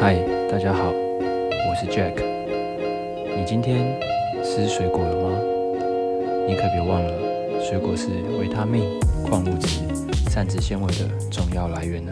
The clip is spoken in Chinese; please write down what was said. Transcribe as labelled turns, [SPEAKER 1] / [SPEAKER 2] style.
[SPEAKER 1] 嗨大家好我是 jack 你今天吃水果了吗？你可别忘了水果是维他命矿物质膳食纤维的重要来源呢。